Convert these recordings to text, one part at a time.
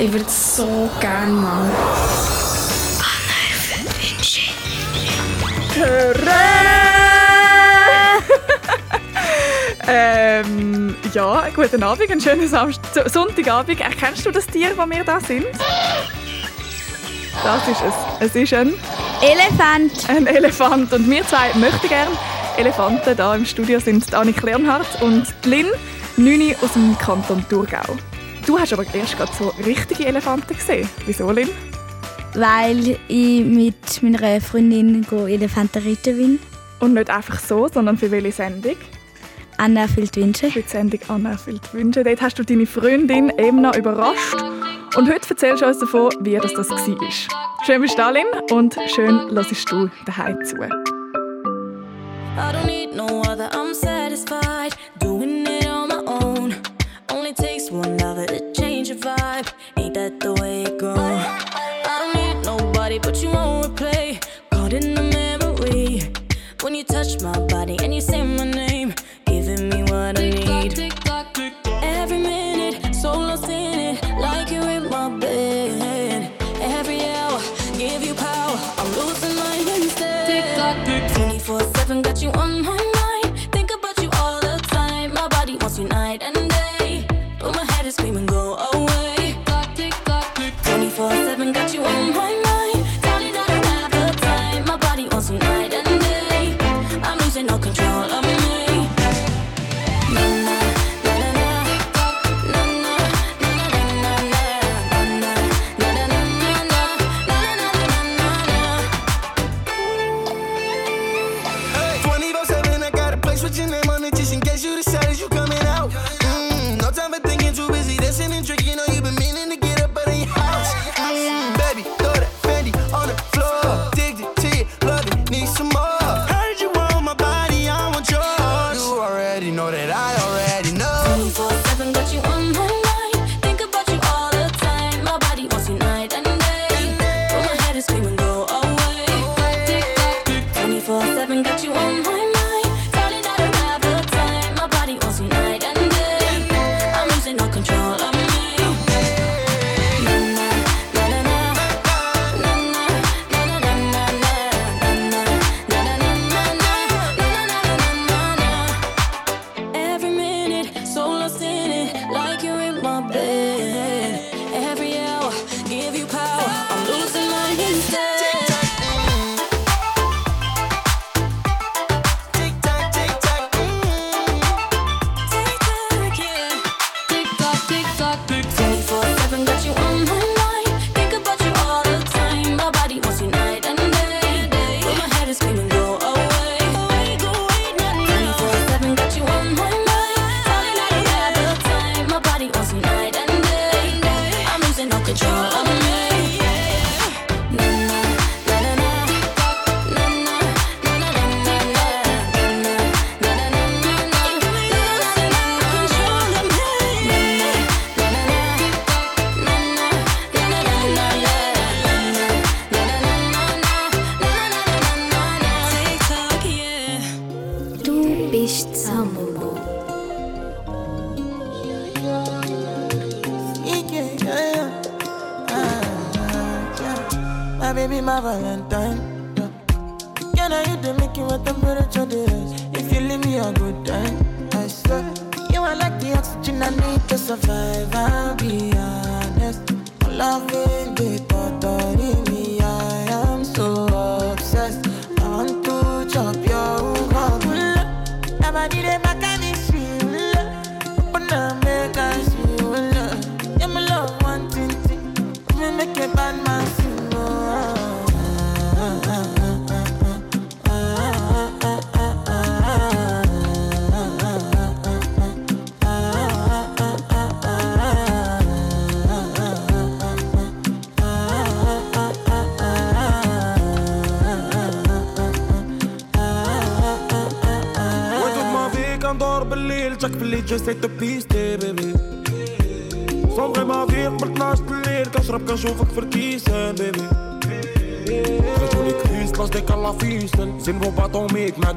Ich würde es so gerne mal. ähm, ja, guten Abend, einen schönen Samst Sonntagabend. Äh, Erkennst du das Tier, das wir hier sind? Das ist es. Es ist ein Elefant. Ein Elefant. Und wir zwei möchten gerne Elefanten. Hier im Studio sind Annik Leonhardt und Lynn, 9 aus dem Kanton Thurgau. Du hast aber erst gerade so richtige Elefanten gesehen. Wieso, Lin? Weil ich mit meiner Freundin Elefanten reiten bin. Und nicht einfach so, sondern für welche Sendung? Anna erfüllt Wünsche. Für die Sendung Anna erfüllt Wünsche. Dort hast du deine Freundin Emna überrascht. Und heute erzählst du uns davon, wie das, das war. Schön bist du da, Lin, und schön hörst du daheim zu. I don't need no other, I'm sad.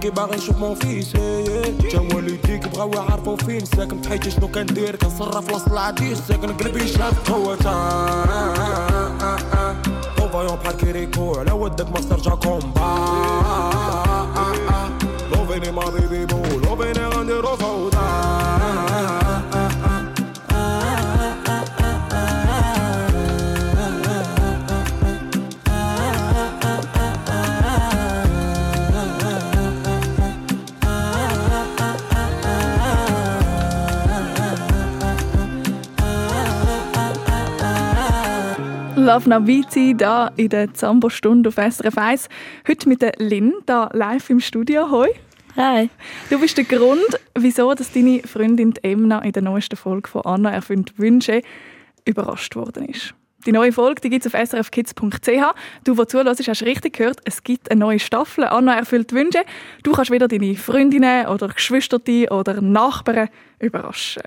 معاكي باغي نشوف مون فيس. جا والديك بغاو يعرفو فين. ساكن بحياتي شنو كندير. كنصرف وسط العديس ساكن قلبي شاف هو Love Navizi da in der Zambo-Stunde auf SRF 1. Heute mit der Lynn, da live im Studio. Hoi. Hi. Du bist der Grund, wieso dass deine Freundin Emna in der neuesten Folge von Anna erfüllt Wünsche überrascht worden ist. Die neue Folge gibt es auf srfkids.ch. Du, der zuhörst, hast richtig gehört, es gibt eine neue Staffel. Anna erfüllt Wünsche. Du kannst wieder deine Freundinnen oder Geschwister oder Nachbarn überraschen.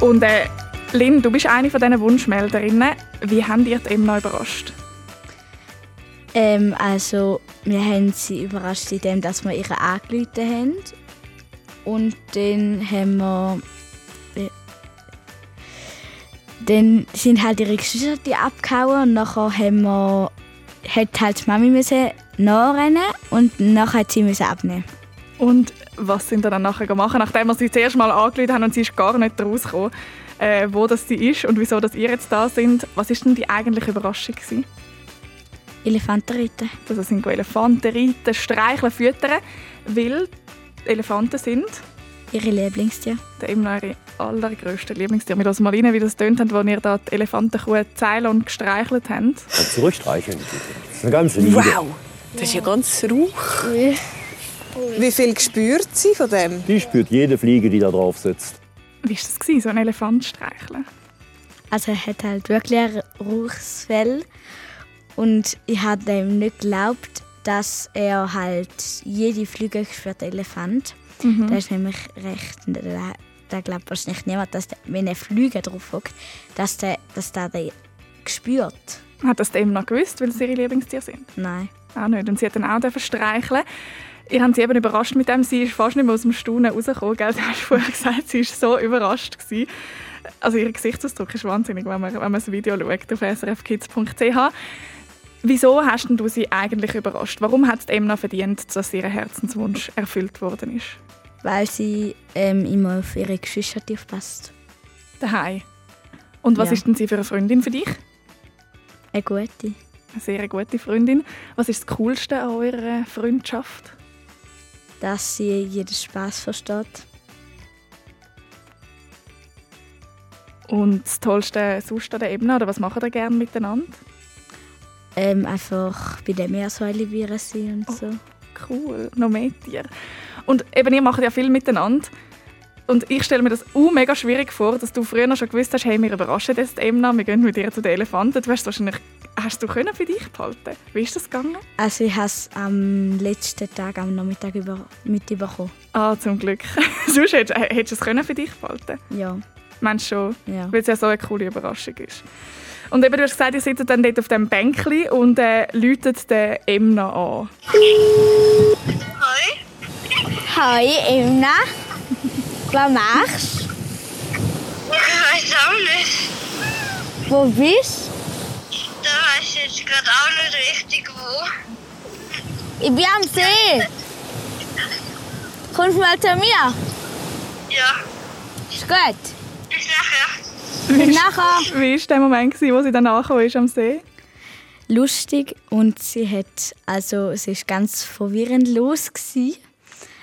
Und äh, Lynn, du bist eine von diesen Wunschmelderinnen. Wie haben dir die Emma überrascht? Ähm, also, wir haben sie überrascht, indem dass wir ihre angerufen haben. Und dann haben wir. Äh, dann sind halt ihre Geschwister die abgehauen und nachher haben wir, hat halt die Mami müssen nachrennen und nachher hat sie müssen abnehmen. Und was sind wir dann nachher gemacht, nachdem wir sie zuerst mal angerufen haben und sie ist gar nicht rausgekommen, äh, wo das sie ist und wieso dass ihr jetzt da sind. Was ist denn die eigentliche Überraschung gewesen? Elefanten reiten. Also sind Elefanten reiten, streicheln, füttern, weil Elefanten sind ihre Lieblingstiere. Der eben ihre allergrößte Lieblingstiere. Wir hören mal rein, wie das tönt als ihr da die Elefantenkuh und gestreichelt habt. Und zurückstreicheln. Das ist eine ganze Liebe. Wow, das ist ja ganz rauch. Wie viel spürt sie von dem? Die spürt jede Fliege, die da drauf sitzt. Wie war das, so ein Elefant streicheln? Also er hat halt wirklich ein rauches Fell. Und ich habe ihm nicht geglaubt, dass er halt jede Fliege spürt, Elefant. Mhm. Das ist nämlich recht. Da, da glaubt wahrscheinlich niemand, dass der, wenn er Flüge drauf hockt, dass der, dass der den spürt. Hat das dem noch gewusst, weil sie ihre Lieblingstiere sind? Nein. Auch nicht. Und sie hat dann auch streicheln. Ich habe sie eben überrascht mit dem. Sie ist fast nicht mehr aus dem Staunen rausgekommen. Gell? Du hast vorher gesagt, sie war so überrascht. Gewesen. Also ihr Gesichtsausdruck ist wahnsinnig, wenn man, wenn man das Video schaut auf srfkids.ch. Wieso hast du sie eigentlich überrascht? Warum hat es Emma verdient, dass ihr Herzenswunsch erfüllt worden ist? Weil sie ähm, immer auf ihre Geschwister aufpasst. Daheim. Und was ja. ist denn sie für eine Freundin für dich? Eine gute. Eine sehr gute Freundin. Was ist das Coolste an eurer Freundschaft? Dass sie jeden Spaß versteht. Und das Tollste sonst an der Ebene? Oder was machen ihr gerne miteinander? Ähm, einfach bei der Meersäule sein und oh, so. Cool, noch mehr Tiere. Und eben, ihr macht ja viel miteinander. Und ich stelle mir das auch mega schwierig vor, dass du früher schon gewusst hast, hey, wir überraschen jetzt Emna, wir gehen mit ihr zu den Elefanten. Du hast wahrscheinlich, hast du können für dich behalten? Wie ist das gegangen? Also ich habe es am letzten Tag, am Nachmittag über, mitbekommen. Ah, zum Glück. Sonst hättest, hättest du es können für dich behalten Ja. Meinst du schon? Ja. Weil es ja so eine coole Überraschung ist. Und eben, du hast gesagt, ihr sitzt dann dort auf dem Bänkchen und äh, läutet den Emna an. Hi. Hi, Emna. Was machst du? Ich weiß auch nicht. Wo bist du? Weiß ich jetzt gerade auch nicht richtig wo. Ich bin am See. Kommst du mal zu mir? Ja. Ist gut. Bis nachher. Wie nachher. Wie war der Moment, wo sie dann ist am See? Lustig und sie hat, also es ist ganz verwirrend los gewesen.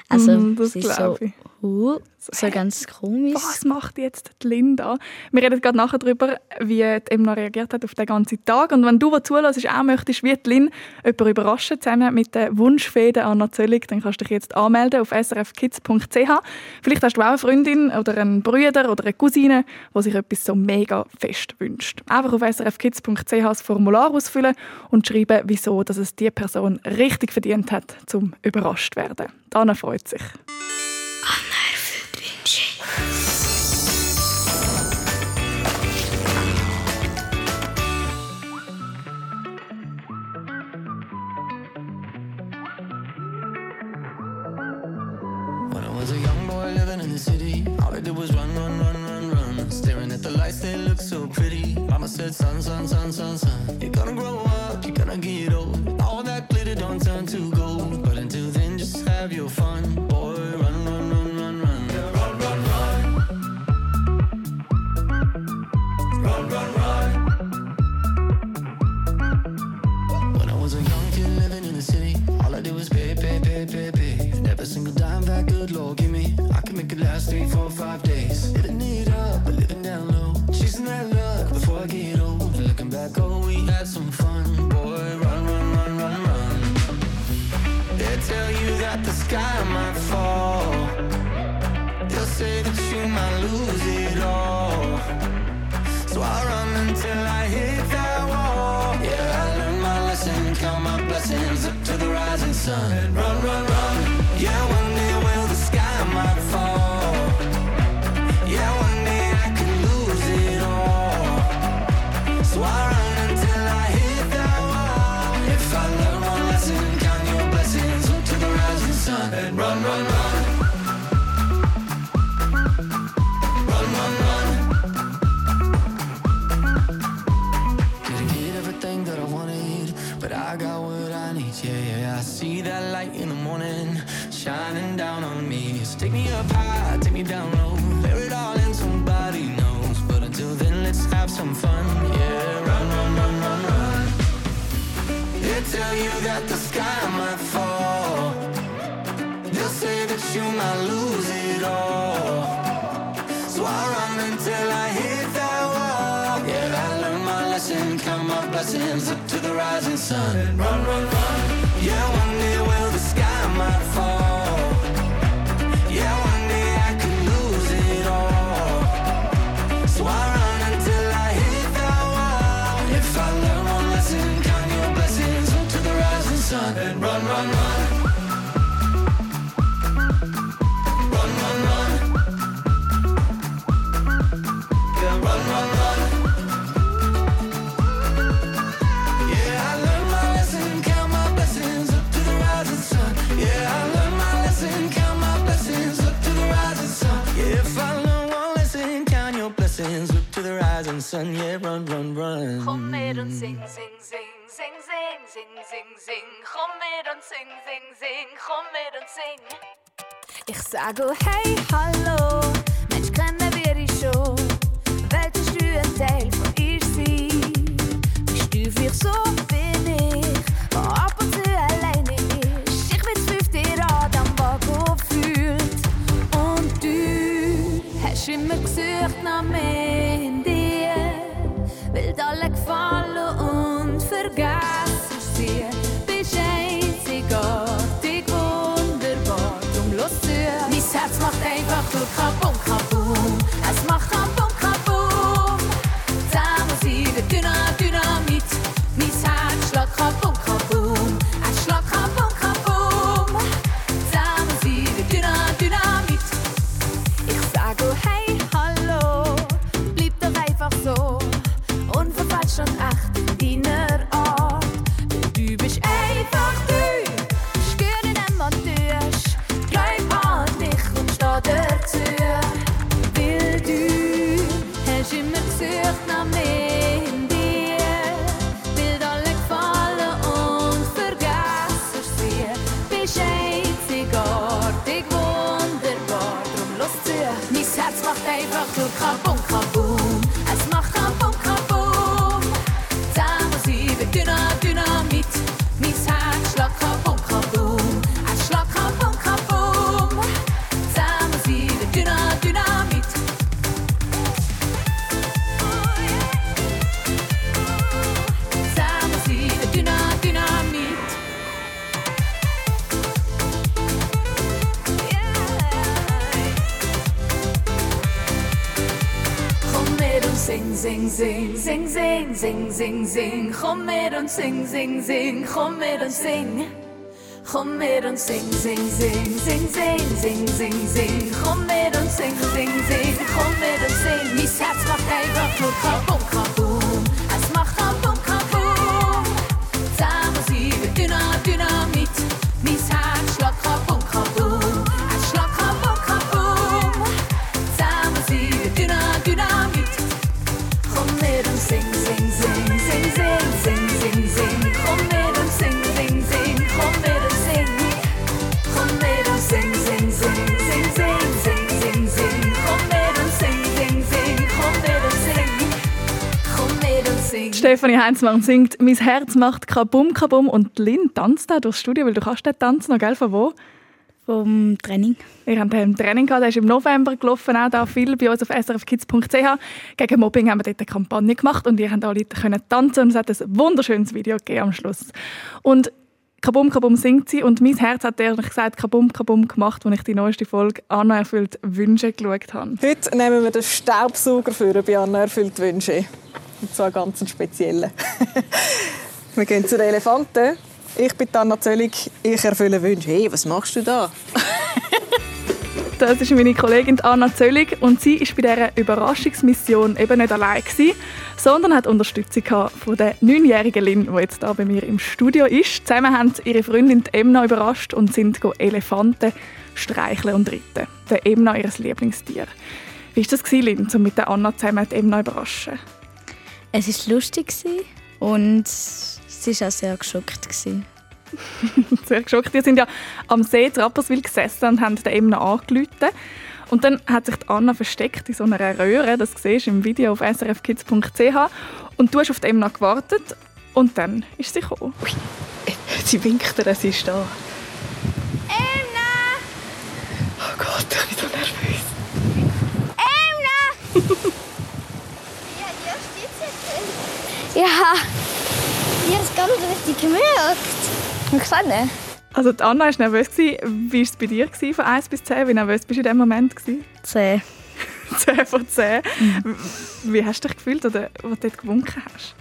Also mm, das sie so, ich. Uh, so ganz komisch. Was macht jetzt die Linda? Wir reden gerade nachher darüber, wie die Emma reagiert hat auf den ganzen Tag. Und wenn du, der zulässt, auch möchtest, wie die Lin jemanden überraschen, zusammen mit der Wunschfäden Anna Zöllig, dann kannst du dich jetzt anmelden auf srfkids.ch. Vielleicht hast du auch eine Freundin oder einen Bruder oder eine Cousine, die sich etwas so mega fest wünscht. Einfach auf srfkids.ch das Formular ausfüllen und schreiben, wieso dass es die Person richtig verdient hat, zum überrascht werden. Anna freut sich. in the city. All I did was run, run, run, run, run. Staring at the lights, they look so pretty. Mama said, son, son, son, son, son. You're gonna grow up, you're gonna get old. All that glitter don't turn to gold. But until then, just have your fun. Boy, run, run, run, run, run. Run, run, run. Run, run, run. When I was a young kid living in the city, all I did was pay, pay, pay, pay, pay. Never single dime that good Lord last three, four, five days. Living it up, but living down low. Chasing that luck before I get old. Looking back, oh, we had some fun. Boy, run, run, run, run, run. They tell you that the sky might fall. They'll say that you might lose it all. So I run until I hit that wall. Yeah, I learned my lesson, count my blessings up to the rising sun. Run, run, run. Yeah, rising sun. And run, run, run. Rising sun. Yeah, run, run, run. Kom met ons zing, zing, zing, zing, zing, zing, zing, zing. Kom met ons zing, zing, zing, kom met ons zing. Ich sage oh hey, hallo, Mensch, kennen wir dich schon? Welt ist du ein Teil von ihr sein. Bist du für so bin ich, wo ab und zu alleine ist. Ich bin zwölf dir an am Wagen fühlt. Und du hast immer gesucht nach mehr zing. Kom met ons zing, zing, zing, kom met ons zing. Kom met ons zing, zing, zing, zing, zing, zing, zing, zing. Kom met ons zing, zing, zing, kom met ons zing. Mijn herz macht einfach nur kabum, Stefanie Heinzmann singt «Mein Herz macht kabum kabum» und Lynn tanzt da durchs Studio, weil du kannst den tanzen noch, gell? Von wo? Vom Training. Wir haben ein Training gehabt, der ist im November gelaufen, auch da viel bei uns auf srfkids.ch. Gegen Mobbing haben wir dort eine Kampagne gemacht und ihr könnt alle können tanzen und es hat ein wunderschönes Video gegeben am Schluss. Und Kabum Kabum singt sie und mein Herz hat ehrlich gesagt Kabum Kabum gemacht, als ich die neueste Folge «Anna erfüllt Wünsche» geschaut habe. Heute nehmen wir den Staubsauger für bei Anna erfüllt Wünsche. Und zwar ganz einen speziellen. wir gehen zu den Elefanten. Ich bin Anna Zöllig, ich erfülle Wünsche. Hey, was machst du da? Das ist meine Kollegin Anna Zöllig und sie ist bei dieser Überraschungsmission eben nicht allein gewesen, sondern hat Unterstützung von der neunjährigen Lin, die jetzt hier bei mir im Studio ist. Zusammen haben sie ihre Freundin Emna überrascht und sind Elefanten streicheln und reiten. Der Emna ihr Lieblingstier. Wie war das, Lin, um mit der Anna zusammen die Emna überraschen? Es war lustig und sie war auch sehr geschockt. sehr geschockt. Wir sind ja am See Trapperswil gesessen und haben den Emna angerufen. Und dann hat sich Anna versteckt in so einer Röhre, das siehst du im Video auf srfkids.ch. Und du hast auf die Emna gewartet und dann ist sie gekommen. Sie winkt dir, sie ist da. Emna! Oh Gott, ich bin so nervös. Emna! ja, ja, Ja, ich habe es gar nicht richtig gemerkt. Ich nicht. Also die Anna war nervös. Wie war es bei dir von 1 bis 10? Wie nervös bist du in diesem Moment? 10. 10 von 10. Mhm. Wie hast du dich gefühlt, oder, als du dort gewunken hast?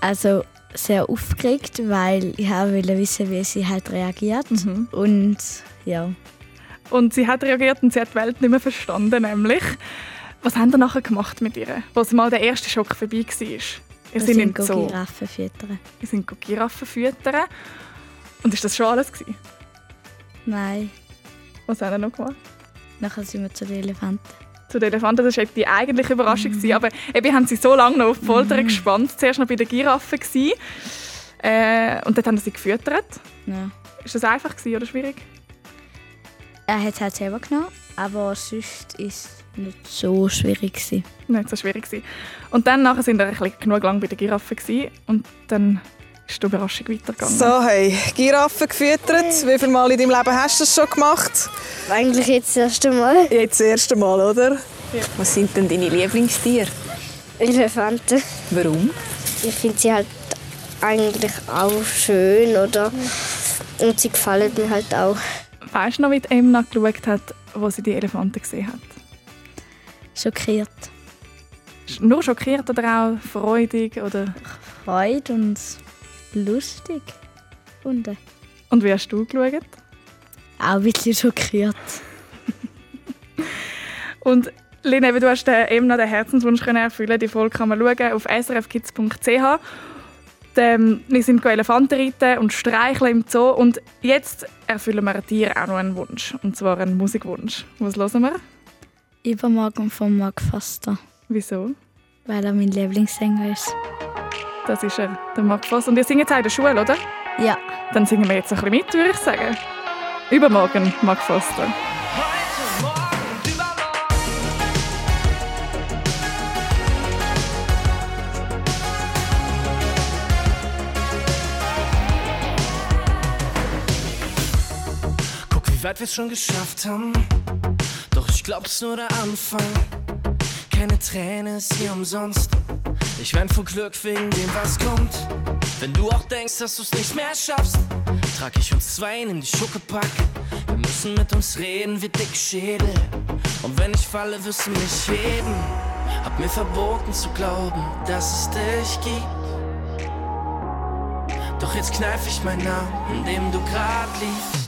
Also sehr aufgeregt, weil ich wollte wissen, wie sie halt reagiert. Mhm. Und ja. Und sie hat reagiert und sie hat die Welt nicht mehr verstanden, nämlich. Was haben ihr nachher gemacht mit ihr, als mal der erste Schock vorbei war? Wir sind, sind Giraffen füttern. Wir sind Giraffen füttern. Und ist das schon alles? Gewesen? Nein. Was haben wir noch gemacht? Nachher sind wir zu den Elefanten. Zu den Elefanten, das war die eigentliche Überraschung. Mhm. Aber eben haben sie so lange noch auf die Folter mhm. gespannt. Zuerst noch bei den Giraffen. Äh, und dort haben sie gefüttert. Ja. Ist das einfach oder schwierig? Er hat es halt selber genommen, aber sonst es nicht so schwierig gewesen. Nicht so schwierig gewesen. Und dann nachher sind wir ein bisschen genug lang bei den Giraffen gewesen. und dann ist die Überraschung weitergegangen. So, hey, Giraffen gefüttert. Wie viele Mal in deinem Leben hast du das schon gemacht? Eigentlich jetzt das erste Mal. Jetzt das erste Mal, oder? Ja. Was sind denn deine Lieblingstiere? Elefanten. Warum? Ich finde sie halt eigentlich auch schön, oder? Und sie gefallen mir halt auch. Weißt du noch, wie Emma geschaut hat, wo sie die Elefanten gesehen hat? Schockiert. Nur schockiert oder auch freudig? Oder? Freude und lustig gefunden. Und wie hast du geschaut? Auch ein bisschen schockiert. Und Lina, du hast eben noch den Herzenswunsch erfüllen Die Folge kann man schauen auf srfkids.ch. Wir sind Elefanten reiten und streicheln im Zoo. Und jetzt erfüllen wir dir auch noch einen Wunsch. Und zwar einen Musikwunsch. Was hören wir? Übermorgen von Mark Foster. Wieso? Weil er mein Lieblingssänger ist. Das ist er, der Mark Voss. Und ihr singt jetzt auch in der Schule, oder? Ja. Dann singen wir jetzt ein bisschen mit, würde ich sagen. Übermorgen, Mark Foster. Guck, wie weit wir es schon geschafft haben. Glaub's nur der Anfang. Keine Träne ist hier umsonst. Ich wein vor Glück wegen dem, was kommt. Wenn du auch denkst, dass du's nicht mehr schaffst, trag ich uns zwei in die Schuckepack. Wir müssen mit uns reden wie dick Schädel. Und wenn ich falle, wirst du mich heben. Hab mir verboten zu glauben, dass es dich gibt. Doch jetzt kneif ich meinen Namen, in dem du grad liegst.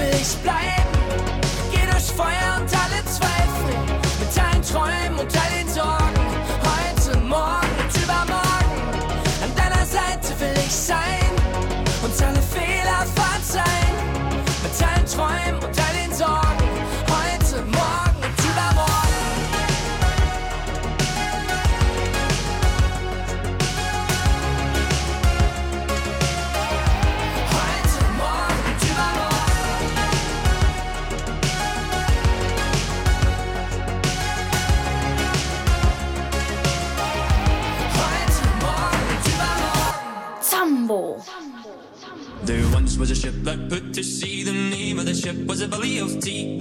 will ich bleiben. Geh durch Feuer und alle Zweifel. Mit allen Träumen und allen deep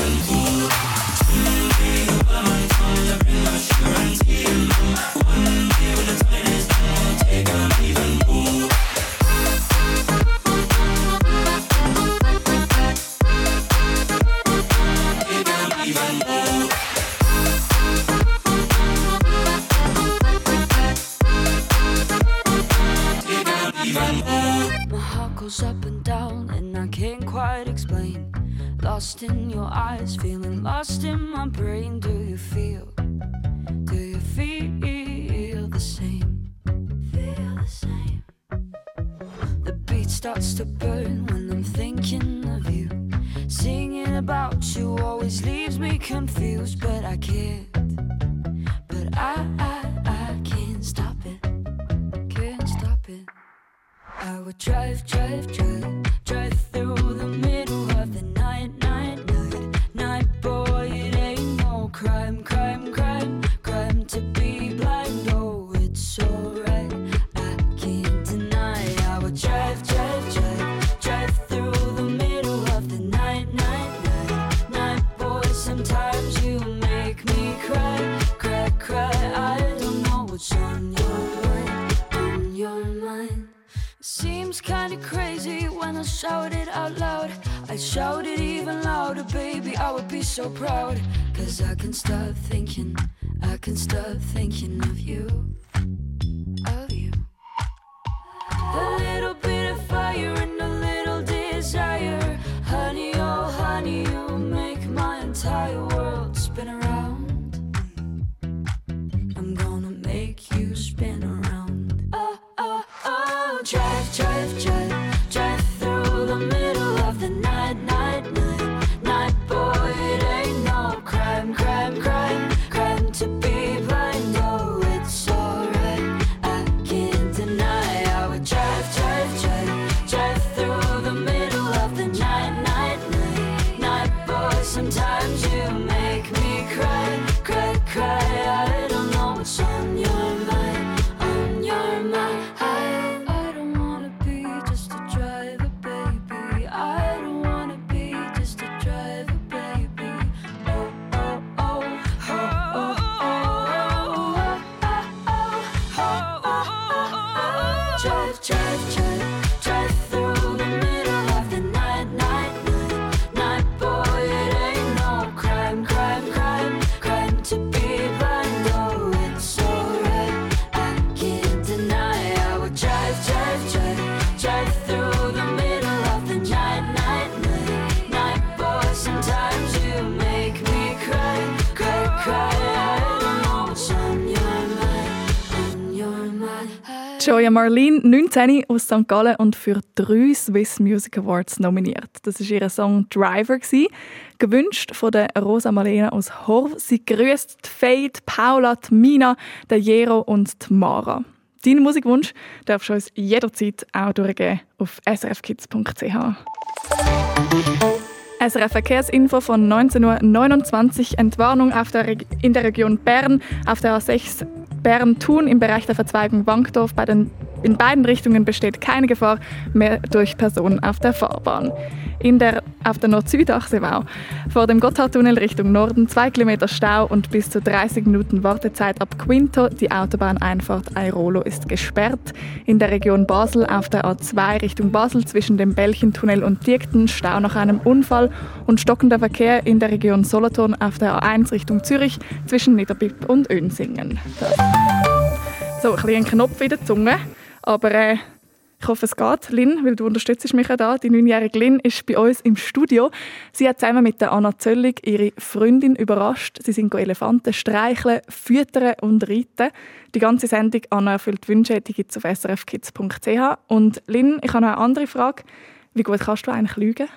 Thank. so proud. Cause I can stop thinking, I can stop thinking of you. Of you. A little bit of fire and a little desire. Honey, oh, honey, you make my entire world spin around. Marlene, 19 aus St. Gallen und für drei Swiss Music Awards nominiert. Das war ihr Song Driver. Gewesen. Gewünscht von der Rosa Marlena aus Horv. Sie grüßt die Fade, Paula, die Mina, der Jero und die Mara. Deinen Musikwunsch darfst du uns jederzeit auch durchgeben auf srfkids.ch. SRF Verkehrsinfo von 19.29 Uhr. Entwarnung der in der Region Bern auf der A6 Bern-Thun im Bereich der Verzweigung Wankdorf. Bei den, in beiden Richtungen besteht keine Gefahr mehr durch Personen auf der Fahrbahn. In der, auf der Nord-Süd-Achse wow. vor dem Gotthardtunnel Richtung Norden 2 Kilometer Stau und bis zu 30 Minuten Wartezeit ab Quinto. Die Autobahneinfahrt Airolo ist gesperrt. In der Region Basel auf der A2 Richtung Basel zwischen dem Belchentunnel und Diekten Stau nach einem Unfall und stockender Verkehr in der Region Solothurn auf der A1 Richtung Zürich zwischen Niederbipp und Önsingen. So, ein ein Knopf in der Zunge, aber äh, ich hoffe, es geht. Lynn, weil du unterstützt mich ja da. Die neunjährige Lynn ist bei uns im Studio. Sie hat zusammen mit der Anna Zöllig ihre Freundin überrascht. Sie sind Elefanten streicheln, füttern und reiten. Die ganze Sendung «Anna erfüllt Wünsche» die gibt es auf srfkids.ch. Und Lynn, ich habe noch eine andere Frage. Wie gut kannst du eigentlich lügen?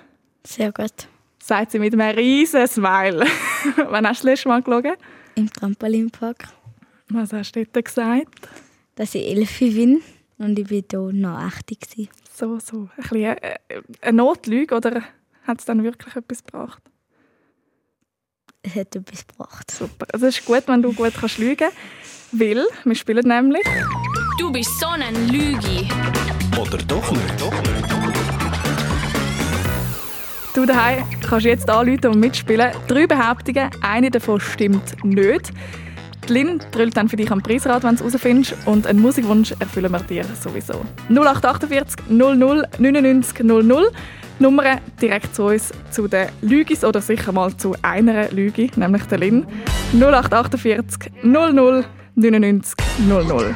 Sehr gut. Sagt sie mit einem riesen Smile. Wann hast du das letzte Mal gelogen? Im Trampolinpark. Was hast du dort gesagt? Dass ich elf bin und ich bin hier noch 80 gewesen. So, so. Ein bisschen äh, eine Notlüge oder hat es dann wirklich etwas gebracht? Es hat etwas gebracht. Super. Also es ist gut, wenn du gut kannst lügen weil wir spielen nämlich... Du bist so ein Lügi. Oder doch nicht? Doch nicht. Du daheim kannst jetzt anrufen und mitspielen. Drei Behauptungen, eine davon stimmt nicht. Die Lynn drüllt dann für dich am Preisrad, wenn du es herausfindest. Und einen Musikwunsch erfüllen wir dir sowieso. 0848 00 99 00. Nummer direkt zu uns, zu den Lügis oder sicher mal zu einer Lüge, nämlich der Lynn. 0848 00 99 00.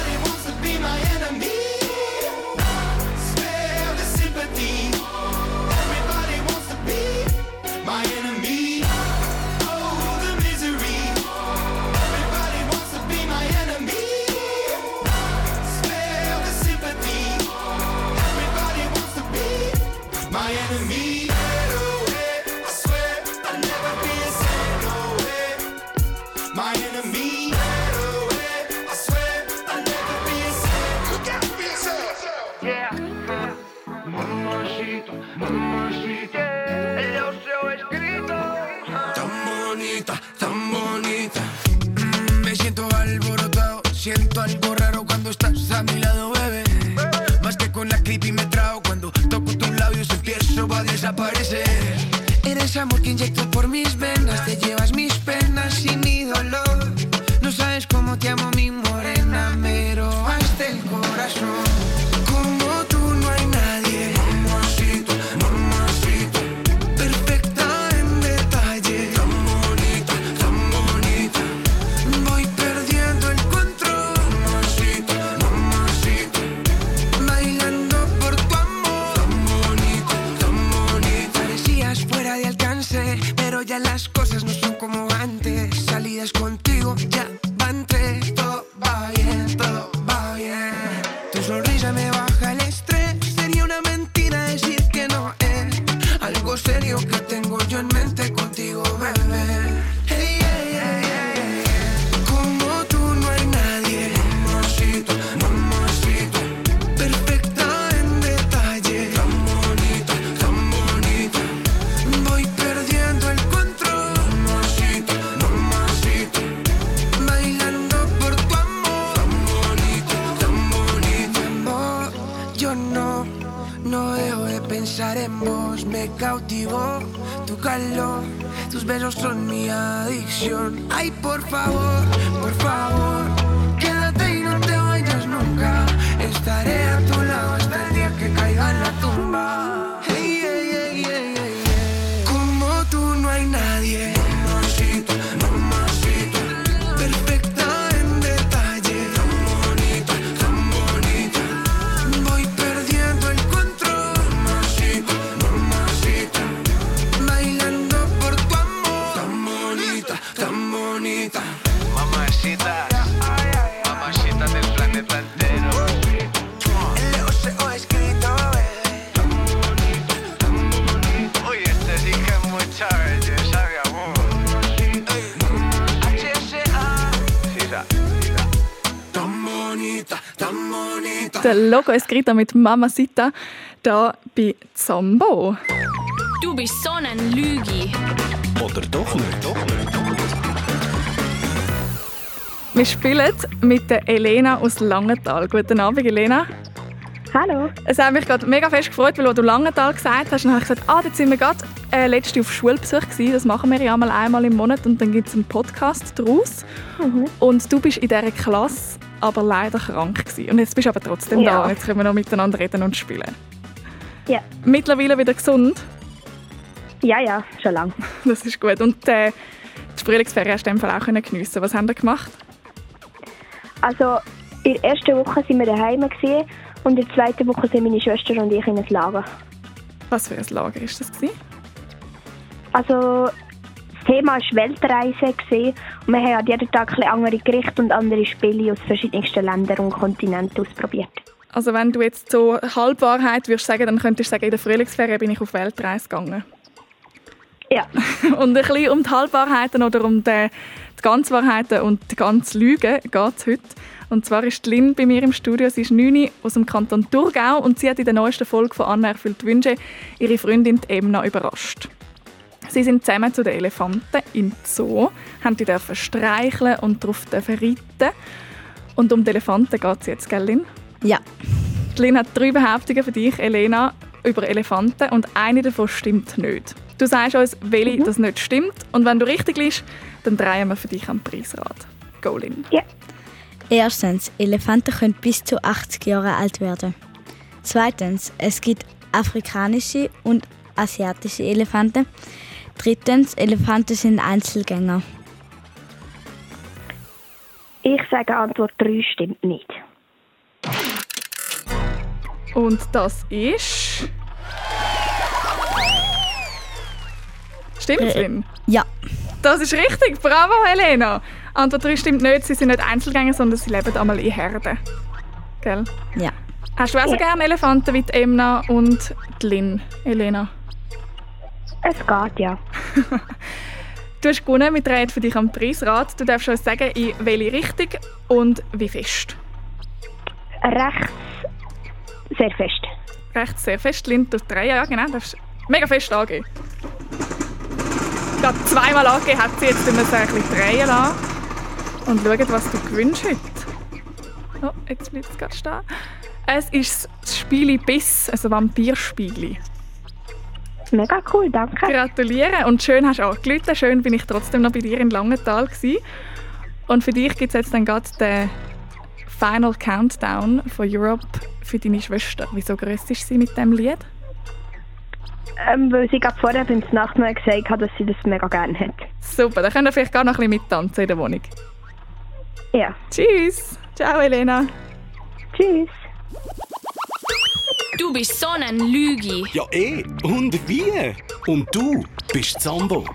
be my enemy. Logo ist Greta mit Mamacita da bei Zambo. Du bist so ein Lügi. Oder doch nicht? Doch nicht. Wir spielen mit der Elena aus Langenthal. Guten Abend, Elena. Hallo. Es hat mich gerade mega fest gefreut, weil du Langenthal gesagt hast. Dann habe ich gesagt, ah, dort sind wir gerade äh, letzte auf Schulbesuch gewesen. Das machen wir ja mal einmal im Monat und dann gibt es einen Podcast daraus. Und du bist in dieser Klasse aber leider krank gewesen. Und jetzt bist du aber trotzdem Ja. da. Jetzt können wir noch miteinander reden und spielen. Ja. Mittlerweile wieder gesund. Ja, ja, schon lange. Das ist gut. Und äh, die Frühlingsferien hast du in dem Fall auch geniessen. Was haben wir gemacht? Also, in der ersten Woche sind wir daheim und in der zweiten Woche sind meine Schwester und ich in ein Lager. Was für ein Lager ist das gewesen? Also, das Thema war Weltreise gewesen, und wir haben jeden Tag ein andere Gerichte und andere Spiele aus verschiedensten Ländern und Kontinenten ausprobiert. Also wenn du jetzt so Halbwahrheit würdest sagen, dann könntest du sagen, in der Frühlingsferien bin ich auf Weltreise gegangen. Ja. und ein bisschen um die Halbwahrheiten oder um die, die Ganzwahrheiten und die ganze Lüge geht es heute. Und zwar ist Lynn bei mir im Studio. Sie ist 9 aus dem Kanton Thurgau und sie hat in der neuesten Folge von «Anna erfüllt Wünsche» ihre Freundin Emna überrascht. Sie sind zusammen zu den Elefanten im Zoo, haben die dürfen streicheln und darauf dürfen reiten. Und um die Elefanten geht es jetzt, gell, Lynn? Ja. Die Lynn hat drei Behauptungen für dich, Elena, über Elefanten und eine davon stimmt nicht. Du sagst uns, welche das nicht stimmt und wenn du richtig liegst, dann drehen wir für dich am Preisrad. Go, Lynn. Ja. Erstens, Elefanten können bis zu 80 Jahre alt werden. Zweitens, es gibt afrikanische und asiatische Elefanten. Drittens, Elefanten sind Einzelgänger. Ich sage, Antwort 3 stimmt nicht. Und das ist... Stimmt's, Äh, Lynn? Ja. Das ist richtig, bravo Helena. Antwort 3 stimmt nicht, sie sind nicht Einzelgänger, sondern sie leben einmal in Herden. Gell? Ja. Hast du auch so Ja. gerne Elefanten wie die Emna und die Lynn, Elena? Es geht, ja. Du hast gewonnen, wir drehen für dich am Preisrad. Du darfst uns sagen, in welche Richtung und wie fest. Rechts sehr fest. recht sehr fest Lind durch drehen. Ja, genau. Darfst mega fest angehen. Gerade zweimal angehen hat sie jetzt müssen ein bisschen drehen lassen. Und schauen, was du gewünscht heute. Oh, jetzt bleibt es gerade stehen. Es ist das Spiel Biss, also Vampirspiegel. Mega cool, danke. Gratuliere und schön hast du angerufen. Schön bin ich trotzdem noch bei dir in Langenthal gewesen. Und für dich gibt es jetzt dann gerade den Final Countdown von Europe für deine Schwester. Wieso größt ist sie mit dem Lied? Ähm, weil sie gerade vorher beim Nachtmahl gesagt hat, dass sie das mega gerne hat. Super, dann könnt ihr vielleicht gar noch ein bisschen mittanzen in der Wohnung. Ja. Tschüss. Ciao, Elena. Tschüss. Du bist so ein Lügi. Ja, eh. Und wie? Und du bist Zambo.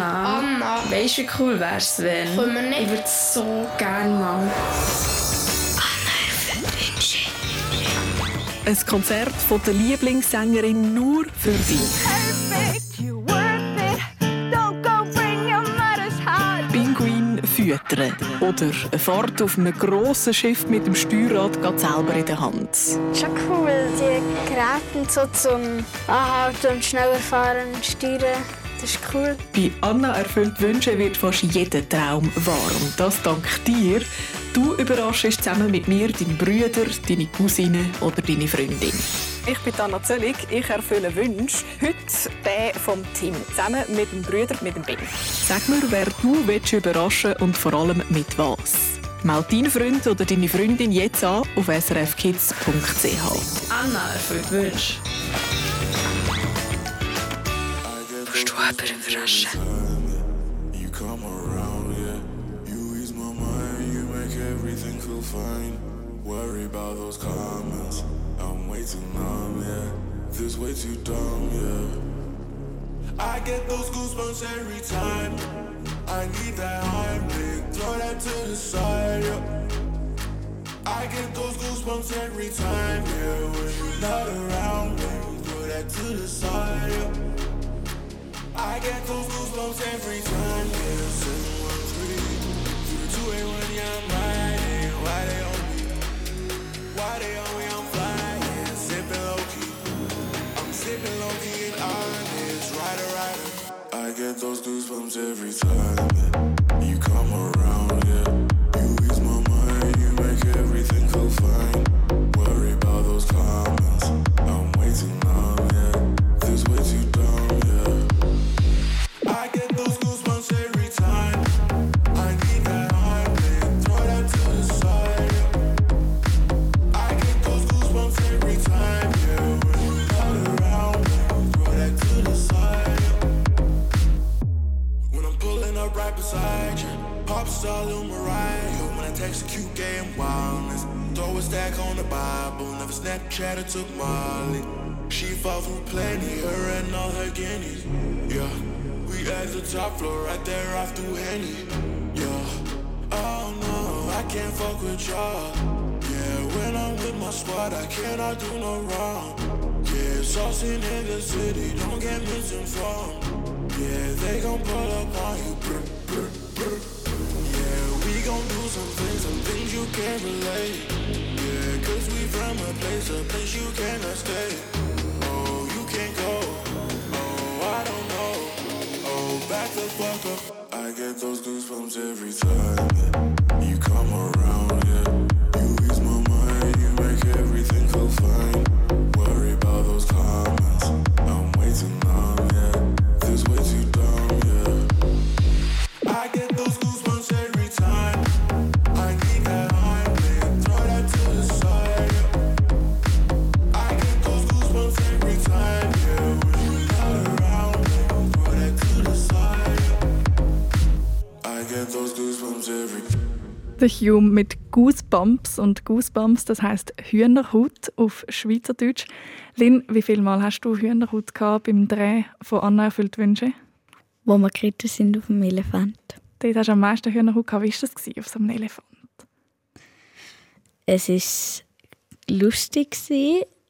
Anna. Anna. Weißt du, wie cool wär's, wenn? Können wir nicht? Ich würde so gerne mal. Ein Konzert von der Lieblingssängerin nur für dich. Pinguin füttern oder eine Fahrt auf einem grossen Schiff mit dem Steuerrad geht selber in der Hand. Schon cool, die Geräte so zum Anhalten und schneller fahren und steuern. Cool. Bei Anna erfüllt Wünsche wird fast jeder Traum wahr. Und das dank dir. Du überraschst zusammen mit mir deinen Brüder, deine Cousine oder deine Freundin. Ich bin Anna Zöllig, ich erfülle Wünsche. Heute der vom Team, zusammen mit dem Brüder, mit dem Ben. Sag mir, wer du willst überraschen und vor allem mit was. Meld deinen Freund oder deine Freundin jetzt an auf srfkids.ch. Anna erfüllt Wünsche. Du jemanden überraschen? You come around, yeah. You ease my mind, you make everything feel fine. Worry about those comments. I'm way too numb, yeah. This way too dumb, yeah. I get those goosebumps every time. I need that Heimlich, throw that to the side, yeah. I get those goosebumps every time, yeah. When you're not around me, throw that to the side, yeah. I get those goosebumps every time, yeah. 713 through 281, yeah, I'm riding. Why they on me? Why they on me? I'm flying, sipping low key. I'm sipping low key and honest, rider, rider. I get those goosebumps every time, yeah. Star Lil Mariah. When I text a cute game wildness, throw a stack on the Bible. Never Snapchat or took Molly. She fought through plenty, her and all her guineas. Yeah, we at the top floor, right there off through Henny. Yeah, oh no, I can't fuck with y'all. Yeah, when I'm with my squad, I cannot do no wrong. Yeah, saucing in the city, don't get misinformed. Yeah, they gon' pull up on you. Brr, brr, brr. Gon' do some things, some things you can't relate. Yeah, cause we from a place, a place you cannot stay. Oh, you can't go. Oh, I don't know. Oh, back the fuck up. I get those goosebumps every time. Der Hume mit Goosebumps und Goosebumps, das heißt Hühnerhaut auf Schweizerdeutsch. Lynn, wie viel Mal hast du Hühnerhaut gehabt beim Dreh von Anna erfüllt Wünsche? Wo wir geritten sind auf dem Elefant. Dort hast du am meisten Hühnerhaut gehabt. Wie war das auf so einem Elefant? Es war lustig,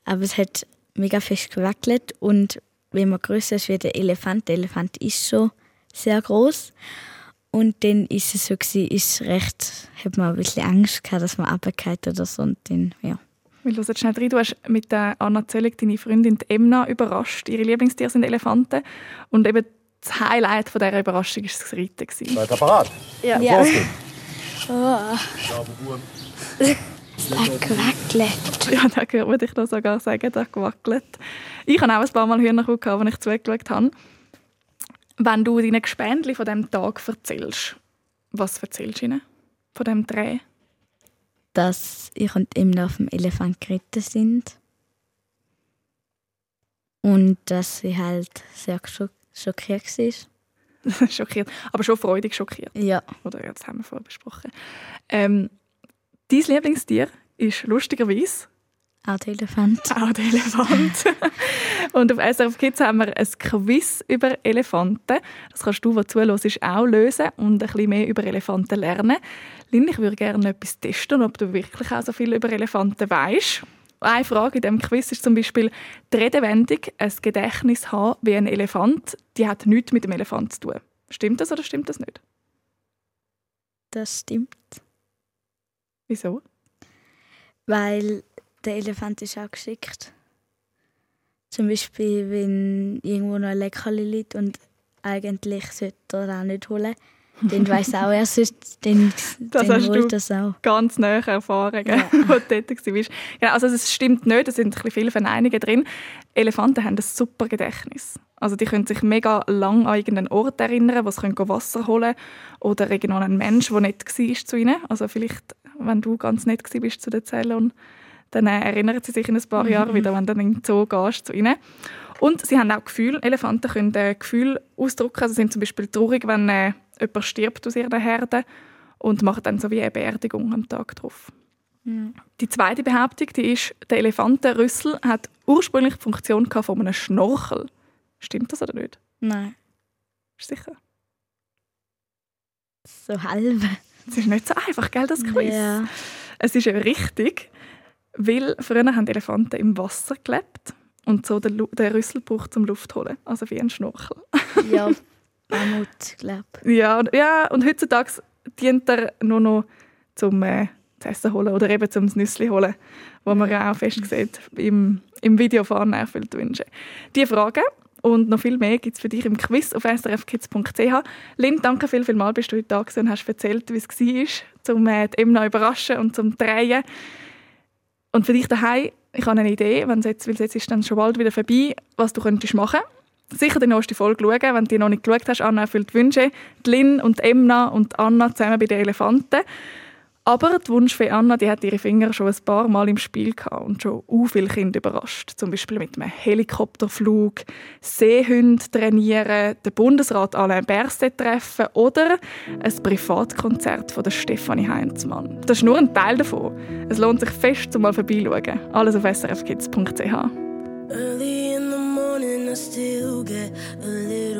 aber es hat mega fest gewackelt. Und wenn man größer ist wie der Elefant, der Elefant ist schon sehr groß. Und dann ist es so, gewesen, ist recht, hat man ein bisschen Angst gehabt, dass man runterfällt oder so. Und dann, ja. Wir hören schnell rein. Du hast mit der Anna Zöllig deine Freundin die Emna überrascht. Ihre Lieblingstiere sind Elefanten. Und eben das Highlight von dieser Überraschung war das Reiten. Seid ihr parat? Ja. Ja. Los geht's. Oh. Es hat gewackelt. Ja, da hört man dich noch sogar sagen, da gewackelt. Ich habe auch ein paar Mal Hühnerhaut gehabt, als ich zugeschaut habe. Wenn du deinen Gespendli von diesem Tag erzählst, was erzählst du ihnen von diesem Dreh? Dass ich und Emma auf dem Elefant geritten sind. Und dass sie halt sehr schockiert war. schockiert, aber schon freudig schockiert. Ja. Oder das haben wir vorher besprochen. Ähm, dein Lieblingstier ist lustigerweise Auch der Elefant. Auch der Elefant. und auf SRF Kids haben wir ein Quiz über Elefanten. Das kannst du, der zuhörst, auch lösen und ein bisschen mehr über Elefanten lernen. Lynn, ich würde gerne etwas testen, ob du wirklich auch so viel über Elefanten weißt. Eine Frage in diesem Quiz ist zum Beispiel die Redewendung, ein Gedächtnis haben wie ein Elefant, die hat nichts mit dem Elefant zu tun. Stimmt das oder stimmt das nicht? Das stimmt. Wieso? Weil der Elefant ist auch geschickt. Zum Beispiel, wenn irgendwo noch ein Leckerli liegt und eigentlich sollte er auch nicht holen, dann weiss auch, er sollte, dann, Das dann hast holt du das auch. ganz nahe erfahren, gell, wo du dort warst. Genau, also es stimmt nicht, es sind ein viele Verneinungen drin. Elefanten haben ein super Gedächtnis. Also die können sich mega lang an irgendeinen Ort erinnern, wo sie können Wasser holen können oder irgendwo einen Mensch, der nicht war zu ihnen. Also vielleicht, wenn du ganz nett bist zu den Zellen, dann äh, erinnern sie sich in ein paar Mhm. Jahren wieder, wenn du dann in den Zoo gehst zu ihnen. Und sie haben auch Gefühle. Elefanten können äh, Gefühle ausdrücken. Also sie sind zum Beispiel traurig, wenn äh, jemand stirbt aus ihrer Herde und machen dann so wie eine Beerdigung am Tag drauf. Die zweite Behauptung die ist, der Elefantenrüssel hat ursprünglich die Funktion von einem Schnorchel. Stimmt das oder nicht? Nein, Bist du sicher? so halb. Es ist nicht so einfach, gell, das Quiz? Ja. Es ist ja richtig, weil früher haben Elefanten im Wasser gelebt und so den, Lu den Rüssel braucht zum Luft holen, also wie ein Schnorchel. Ja, Mammut, glaube ja, und, ja, und heutzutage dient er nur noch zum äh, zu essen holen oder eben zum Nüssli holen, wo man ja auch fest sieht im, im Video von erfüllt Wünsche. Diese Fragen und noch viel mehr gibt es für dich im Quiz auf srfkids.ch. Lynn, danke viel, viel mal, bist du heute da und hast erzählt, wie es war, um äh, die Emna überraschen und zum Drehen. Und für dich daheim, ich habe eine Idee, wenn jetzt, weil jetzt ist dann schon bald wieder vorbei, was du könntest machen. Sicher die nächste Folge schauen, wenn du noch nicht geschaut hast. Anna erfüllt Wünsche. Die Lynn und die Emna und Anna zusammen bei den Elefanten. Aber die Wunschfee Anna die hat ihre Finger schon ein paar Mal im Spiel gehabt und schon u viele Kinder überrascht. Zum Beispiel mit einem Helikopterflug, Seehunde trainieren, den Bundesrat Alain Berset treffen oder ein Privatkonzert von der Stefanie Heinzmann. Das ist nur ein Teil davon. Es lohnt sich fest, zum mal vorbeischauen. Alles auf srfkids.ch. Early in the morning, I still get a little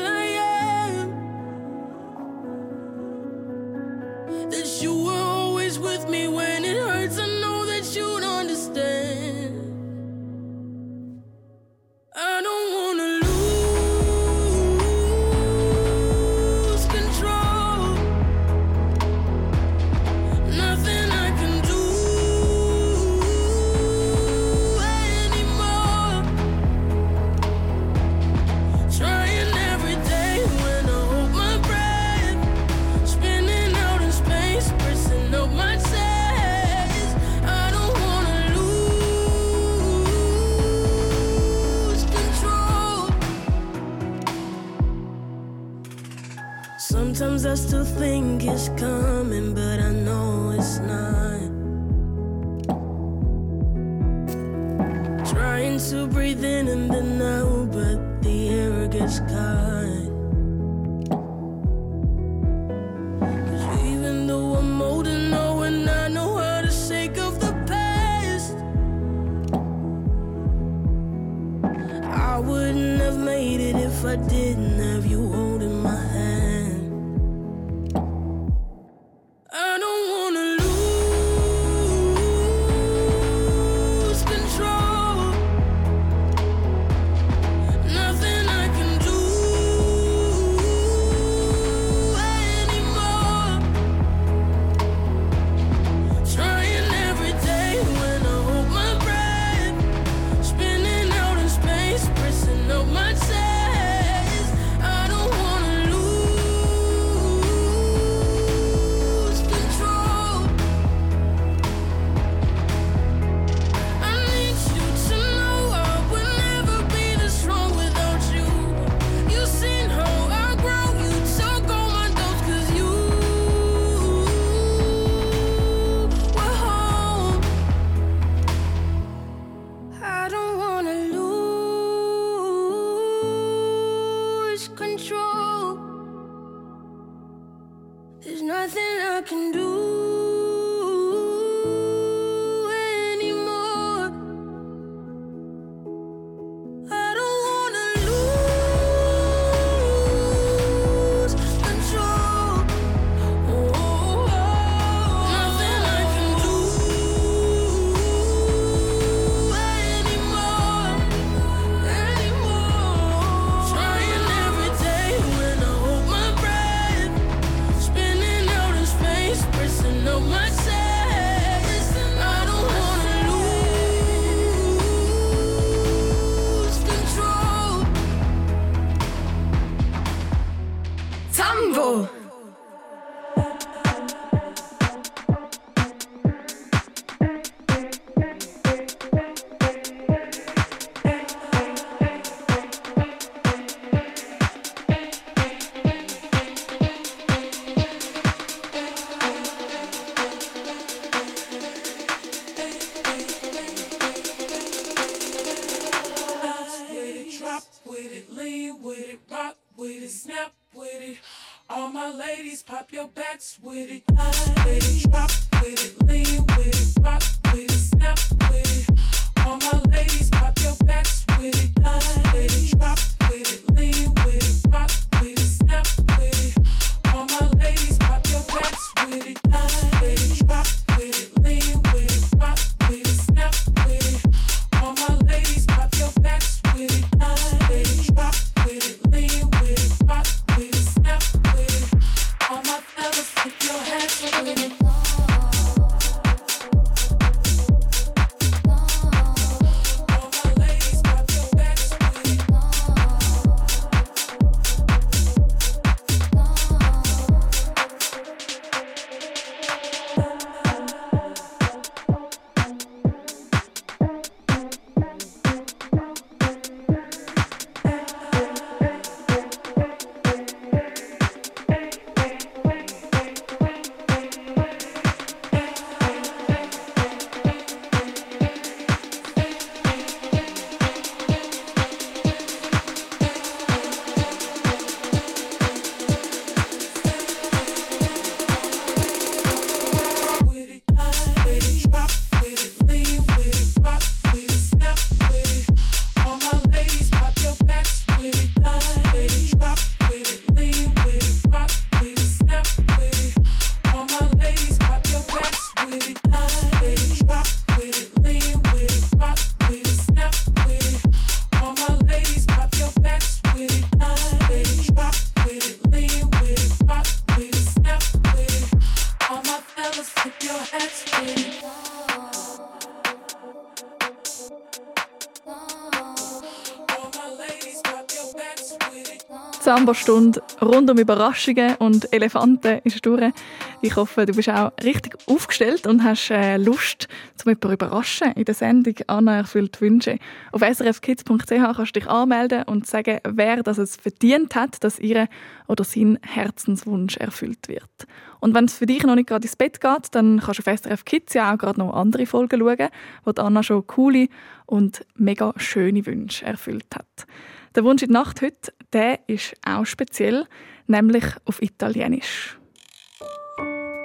Die Samba-Stunde rund um Überraschungen und Elefanten ist durch. Ich hoffe, du bist auch richtig aufgestellt und hast äh, Lust, zum jemanden überraschen in der Sendung «Anna erfüllt Wünsche». Auf srfkids.ch kannst du dich anmelden und sagen, wer das es verdient hat, dass ihre oder sein Herzenswunsch erfüllt wird. Und wenn es für dich noch nicht gerade ins Bett geht, dann kannst du auf SRF Kids ja auch gerade noch andere Folgen schauen, wo Anna schon coole und mega schöne Wünsche erfüllt hat. Der Wunsch in die Nacht heute, der ist auch speziell, nämlich auf Italienisch.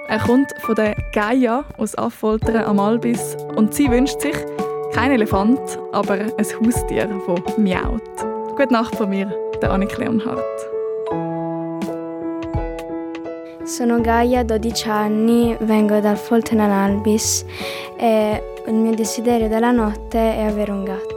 Er kommt von der Gaia aus Affoltern am Albis und sie wünscht sich kein Elefant, aber ein Haustier, das miaut. Gute Nacht von mir, der Annik Leonhardt. Sono Gaia, 12 anni, vengo dal Foltena Albis e il mio desiderio della notte è avere un gatto.